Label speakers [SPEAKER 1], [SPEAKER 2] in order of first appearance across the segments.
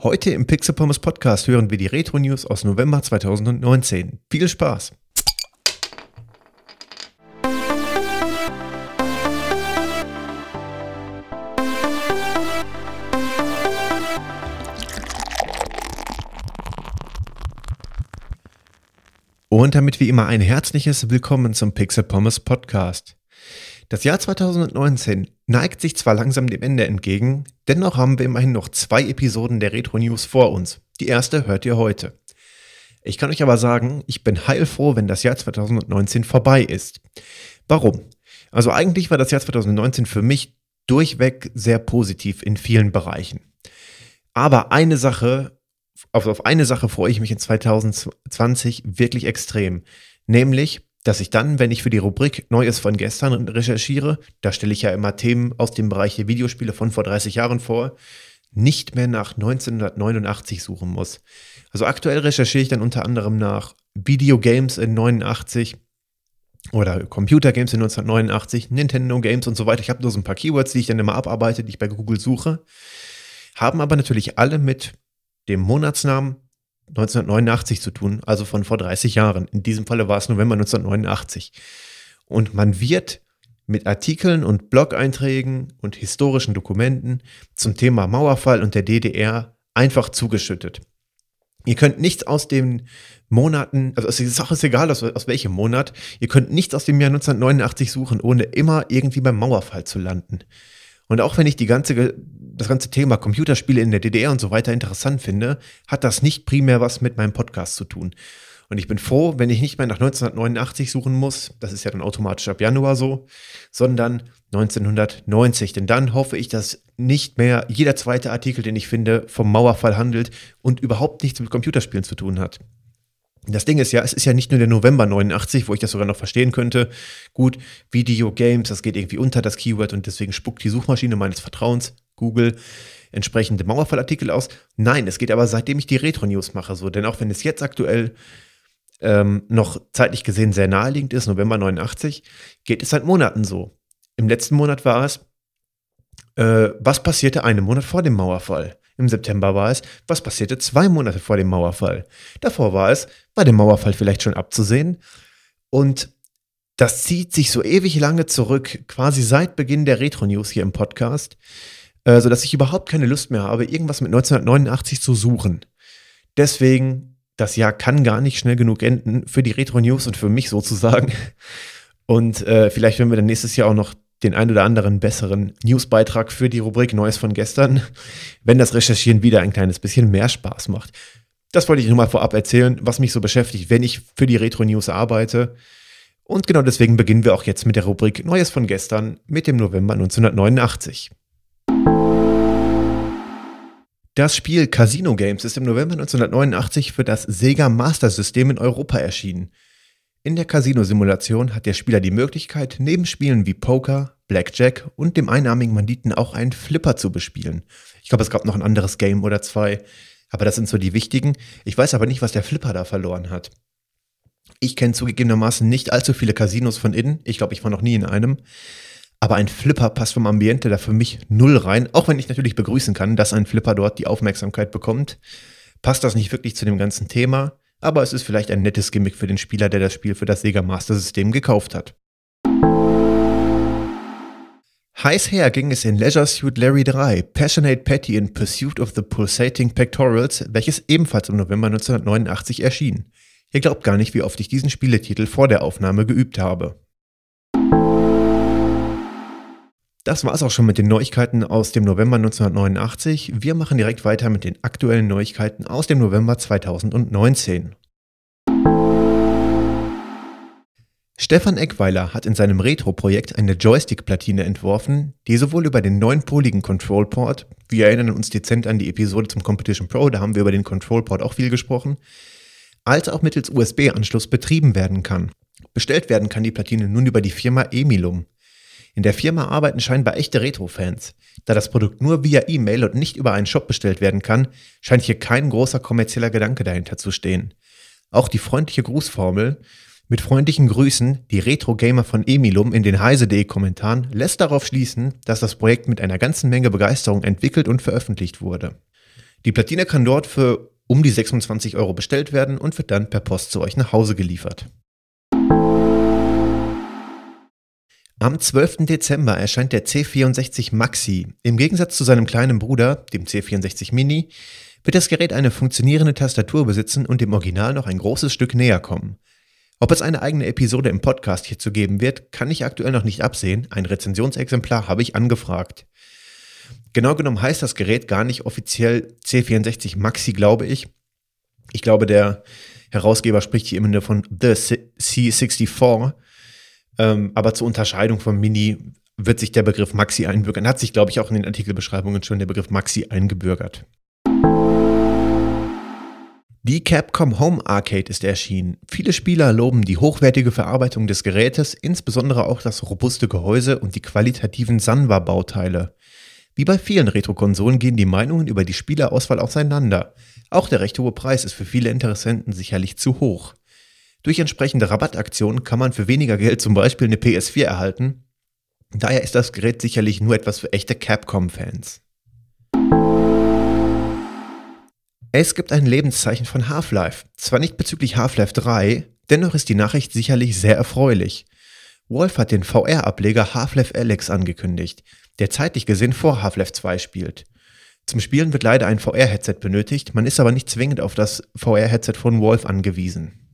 [SPEAKER 1] Heute im Pixel Pommes Podcast hören wir die Retro News aus November 2019. Viel Spaß! Und damit wie immer ein herzliches Willkommen zum Pixel Pommes Podcast. Das Jahr 2019 neigt sich zwar langsam dem Ende entgegen, dennoch haben wir immerhin noch zwei Episoden der Retro News vor uns. Die erste hört ihr heute. Ich kann euch aber sagen, ich bin heilfroh, wenn das Jahr 2019 vorbei ist. Warum? Also eigentlich war das Jahr 2019 für mich durchweg sehr positiv in vielen Bereichen. Aber eine Sache, auf, auf eine Sache freue ich mich in 2020 wirklich extrem. Nämlich, dass ich dann, wenn ich für die Rubrik Neues von gestern recherchiere, da stelle ich ja immer Themen aus dem Bereich der Videospiele von vor 30 Jahren vor, nicht mehr nach 1989 suchen muss. Also aktuell recherchiere ich dann unter anderem nach Videogames in 89 oder Computer Games in 1989, Nintendo Games und so weiter. Ich habe nur so ein paar Keywords, die ich dann immer abarbeite, die ich bei Google suche. Haben aber natürlich alle mit dem Monatsnamen 1989 zu tun, also von vor 30 Jahren. In diesem Falle war es November 1989. Und man wird mit Artikeln und Blog-Einträgen und historischen Dokumenten zum Thema Mauerfall und der DDR einfach zugeschüttet. Ihr könnt nichts aus den Monaten, also es ist auch egal, aus, aus welchem Monat, ihr könnt nichts aus dem Jahr 1989 suchen, ohne immer irgendwie beim Mauerfall zu landen. Und auch wenn ich die ganze, das ganze Thema Computerspiele in der DDR und so weiter interessant finde, hat das nicht primär was mit meinem Podcast zu tun. Und ich bin froh, wenn ich nicht mehr nach 1989 suchen muss, das ist ja dann automatisch ab Januar so, sondern 1990. Denn dann hoffe ich, dass nicht mehr jeder zweite Artikel, den ich finde, vom Mauerfall handelt und überhaupt nichts mit Computerspielen zu tun hat. Das Ding ist ja, es ist ja nicht nur der November 89, wo ich das sogar noch verstehen könnte. Gut, Videogames, das geht irgendwie unter das Keyword und deswegen spuckt die Suchmaschine meines Vertrauens, Google, entsprechende Mauerfallartikel aus. Nein, es geht aber seitdem ich die Retro-News mache so, denn auch wenn es jetzt aktuell ähm, noch zeitlich gesehen sehr naheliegend ist, November 89, geht es seit Monaten so. Im letzten Monat war es, äh, was passierte einen Monat vor dem Mauerfall? Im September war es, was passierte zwei Monate vor dem Mauerfall? Davor war es, war der Mauerfall vielleicht schon abzusehen? Und das zieht sich so ewig lange zurück, quasi seit Beginn der Retro-News hier im Podcast, äh, sodass ich überhaupt keine Lust mehr habe, irgendwas mit 1989 zu suchen. Deswegen, das Jahr kann gar nicht schnell genug enden für die Retro-News und für mich sozusagen. Und äh, vielleicht werden wir dann nächstes Jahr auch noch den ein oder anderen besseren Newsbeitrag für die Rubrik Neues von gestern, wenn das Recherchieren wieder ein kleines bisschen mehr Spaß macht. Das wollte ich nur mal vorab erzählen, was mich so beschäftigt, wenn ich für die Retro News arbeite. Und genau deswegen beginnen wir auch jetzt mit der Rubrik Neues von gestern mit dem November 1989. Das Spiel Casino Games ist im November 1989 für das Sega Master System in Europa erschienen. In der Casino-Simulation hat der Spieler die Möglichkeit, neben Spielen wie Poker, Blackjack und dem einarmigen Banditen auch einen Flipper zu bespielen. Ich glaube, es gab noch ein anderes Game oder zwei, aber das sind so die wichtigen. Ich weiß aber nicht, was der Flipper da verloren hat. Ich kenne zugegebenermaßen nicht allzu viele Casinos von innen. Ich glaube, ich war noch nie in einem. Aber ein Flipper passt vom Ambiente da für mich null rein. Auch wenn ich natürlich begrüßen kann, dass ein Flipper dort die Aufmerksamkeit bekommt, passt das nicht wirklich zu dem ganzen Thema aber es ist vielleicht ein nettes Gimmick für den Spieler, der das Spiel für das Sega Master System gekauft hat. Heiß her ging es in Leisure Suit Larry 3, Passionate Patty in Pursuit of the Pulsating Pectorals, welches ebenfalls im November 1989 erschien. Ihr glaubt gar nicht, wie oft ich diesen Spieletitel vor der Aufnahme geübt habe. Das war es auch schon mit den Neuigkeiten aus dem November 1989. Wir machen direkt weiter mit den aktuellen Neuigkeiten aus dem November 2019. Stefan Eckweiler hat in seinem Retro-Projekt eine Joystick-Platine entworfen, die sowohl über den neunpoligen Control-Port, wir erinnern uns dezent an die Episode zum Competition Pro, da haben wir über den Control-Port auch viel gesprochen, als auch mittels USB-Anschluss betrieben werden kann. Bestellt werden kann die Platine nun über die Firma Emilum. In der Firma arbeiten scheinbar echte Retro-Fans. Da das Produkt nur via E-Mail und nicht über einen Shop bestellt werden kann, scheint hier kein großer kommerzieller Gedanke dahinter zu stehen. Auch die freundliche Grußformel mit freundlichen Grüßen, die Retro-Gamer von Emilum in den heise.de-Kommentaren lässt darauf schließen, dass das Projekt mit einer ganzen Menge Begeisterung entwickelt und veröffentlicht wurde. Die Platine kann dort für um die 26 Euro bestellt werden und wird dann per Post zu euch nach Hause geliefert. Am 12. Dezember erscheint der C64 Maxi. Im Gegensatz zu seinem kleinen Bruder, dem C64 Mini, wird das Gerät eine funktionierende Tastatur besitzen und dem Original noch ein großes Stück näher kommen. Ob es eine eigene Episode im Podcast hierzu geben wird, kann ich aktuell noch nicht absehen. Ein Rezensionsexemplar habe ich angefragt. Genau genommen heißt das Gerät gar nicht offiziell C64 Maxi, glaube ich. Ich glaube, der Herausgeber spricht hier immer von The C64. Ähm, aber zur Unterscheidung vom Mini wird sich der Begriff Maxi einbürgern. Hat sich, glaube ich, auch in den Artikelbeschreibungen schon der Begriff Maxi eingebürgert. Die Capcom Home Arcade ist erschienen. Viele Spieler loben die hochwertige Verarbeitung des Gerätes, insbesondere auch das robuste Gehäuse und die qualitativen Sanwa-Bauteile. Wie bei vielen Retro-Konsolen gehen die Meinungen über die Spielerauswahl auseinander. Auch der recht hohe Preis ist für viele Interessenten sicherlich zu hoch. Durch entsprechende Rabattaktionen kann man für weniger Geld zum Beispiel eine PS4 erhalten. Daher ist das Gerät sicherlich nur etwas für echte Capcom-Fans. Es gibt ein Lebenszeichen von Half-Life. Zwar nicht bezüglich Half-Life 3, dennoch ist die Nachricht sicherlich sehr erfreulich. Wolf hat den VR-Ableger Half-Life Alex angekündigt, der zeitlich gesehen vor Half-Life 2 spielt. Zum Spielen wird leider ein VR-Headset benötigt, man ist aber nicht zwingend auf das VR-Headset von Wolf angewiesen.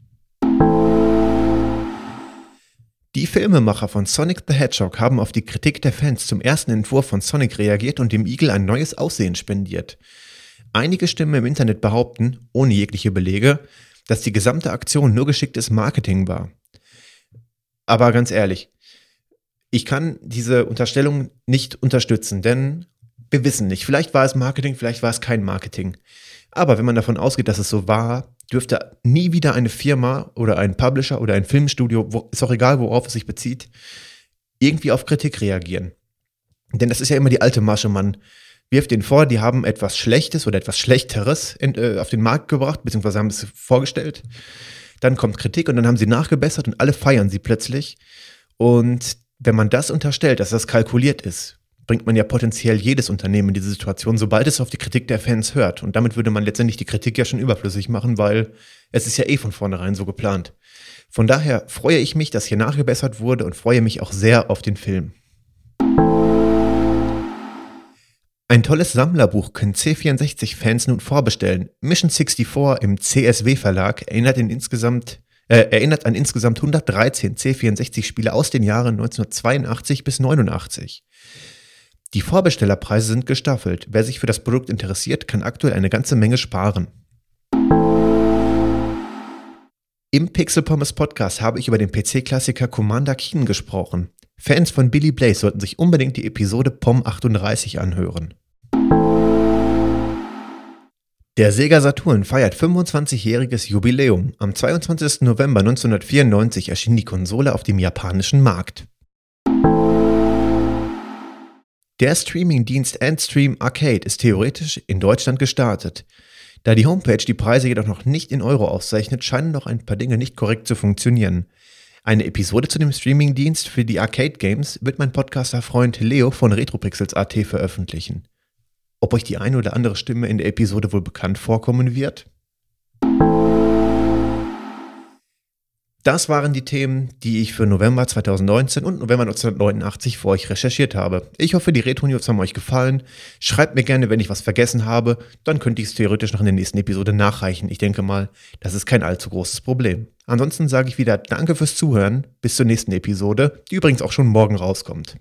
[SPEAKER 1] Die Filmemacher von Sonic the Hedgehog haben auf die Kritik der Fans zum ersten Entwurf von Sonic reagiert und dem Igel ein neues Aussehen spendiert. Einige Stimmen im Internet behaupten, ohne jegliche Belege, dass die gesamte Aktion nur geschicktes Marketing war. Aber ganz ehrlich, ich kann diese Unterstellung nicht unterstützen, denn wir wissen nicht. Vielleicht war es Marketing, vielleicht war es kein Marketing. Aber wenn man davon ausgeht, dass es so war, dürfte nie wieder eine Firma oder ein Publisher oder ein Filmstudio, wo, ist auch egal, worauf es sich bezieht, irgendwie auf Kritik reagieren. Denn das ist ja immer die alte Masche, man wirft denen vor, die haben etwas Schlechtes oder etwas Schlechteres in, äh, auf den Markt gebracht, beziehungsweise haben es vorgestellt. Dann kommt Kritik und dann haben sie nachgebessert und alle feiern sie plötzlich. Und wenn man das unterstellt, dass das kalkuliert ist, bringt man ja potenziell jedes Unternehmen in diese Situation, sobald es auf die Kritik der Fans hört. Und damit würde man letztendlich die Kritik ja schon überflüssig machen, weil es ist ja eh von vornherein so geplant. Von daher freue ich mich, dass hier nachgebessert wurde und freue mich auch sehr auf den Film. Ein tolles Sammlerbuch können C64-Fans nun vorbestellen. Mission 64 im CSW-Verlag erinnert, äh, erinnert, an insgesamt 113 C64-Spiele aus den Jahren 1982 bis 89. Die Vorbestellerpreise sind gestaffelt. Wer sich für das Produkt interessiert, kann aktuell eine ganze Menge sparen. Im Pixel Pommes Podcast habe ich über den PC-Klassiker Commander Keen gesprochen. Fans von Billy Blaze sollten sich unbedingt die Episode POM 38 anhören. Der Sega Saturn feiert 25-jähriges Jubiläum. Am 22. November 1994 erschien die Konsole auf dem japanischen Markt. Der Streamingdienst Endstream Arcade ist theoretisch in Deutschland gestartet. Da die Homepage die Preise jedoch noch nicht in Euro auszeichnet, scheinen noch ein paar Dinge nicht korrekt zu funktionieren. Eine Episode zu dem Streamingdienst für die Arcade Games wird mein Podcaster-Freund Leo von RetroPixels.at veröffentlichen. Ob euch die eine oder andere Stimme in der Episode wohl bekannt vorkommen wird? Das waren die Themen, die ich für November 2019 und November 1989 für euch recherchiert habe. Ich hoffe, die Retro-News haben euch gefallen. Schreibt mir gerne, wenn ich was vergessen habe. Dann könnte ich es theoretisch noch in der nächsten Episode nachreichen. Ich denke mal, das ist kein allzu großes Problem. Ansonsten sage ich wieder Danke fürs Zuhören. Bis zur nächsten Episode, die übrigens auch schon morgen rauskommt.